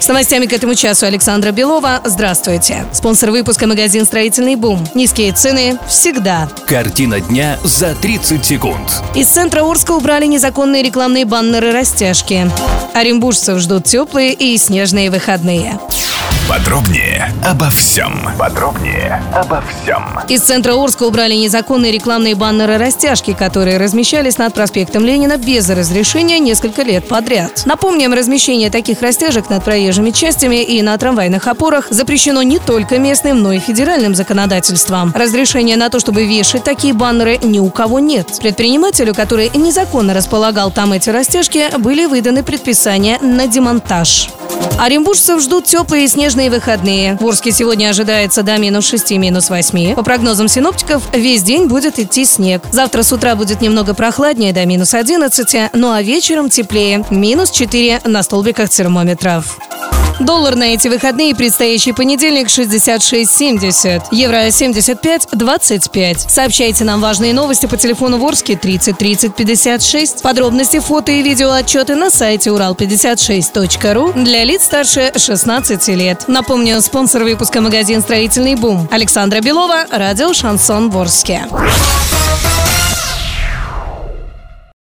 С новостями к этому часу Александра Белова. Здравствуйте. Спонсор выпуска магазин «Строительный бум». Низкие цены всегда. Картина дня за 30 секунд. Из центра Орска убрали незаконные рекламные баннеры-растяжки. Оренбуржцев ждут теплые и снежные выходные. Подробнее обо всем. Подробнее обо всем. Из центра Орска убрали незаконные рекламные баннеры-растяжки, которые размещались над проспектом Ленина без разрешения несколько лет подряд. Напомним, размещение таких растяжек над проезжими частями и на трамвайных опорах запрещено не только местным, но и федеральным законодательством. Разрешения на то, чтобы вешать такие баннеры, ни у кого нет. Предпринимателю, который незаконно располагал там эти растяжки, были выданы предписания на демонтаж. Оренбуржцев ждут теплые и снежные выходные. В Орске сегодня ожидается до минус 6, минус 8. По прогнозам синоптиков, весь день будет идти снег. Завтра с утра будет немного прохладнее, до минус 11, ну а вечером теплее. Минус 4 на столбиках термометров. Доллар на эти выходные и предстоящий понедельник 66.70. Евро 75.25. Сообщайте нам важные новости по телефону Ворске 30 30 56. Подробности, фото и видео отчеты на сайте урал56.ру для лиц старше 16 лет. Напомню, спонсор выпуска магазин «Строительный бум». Александра Белова, радио «Шансон Ворске».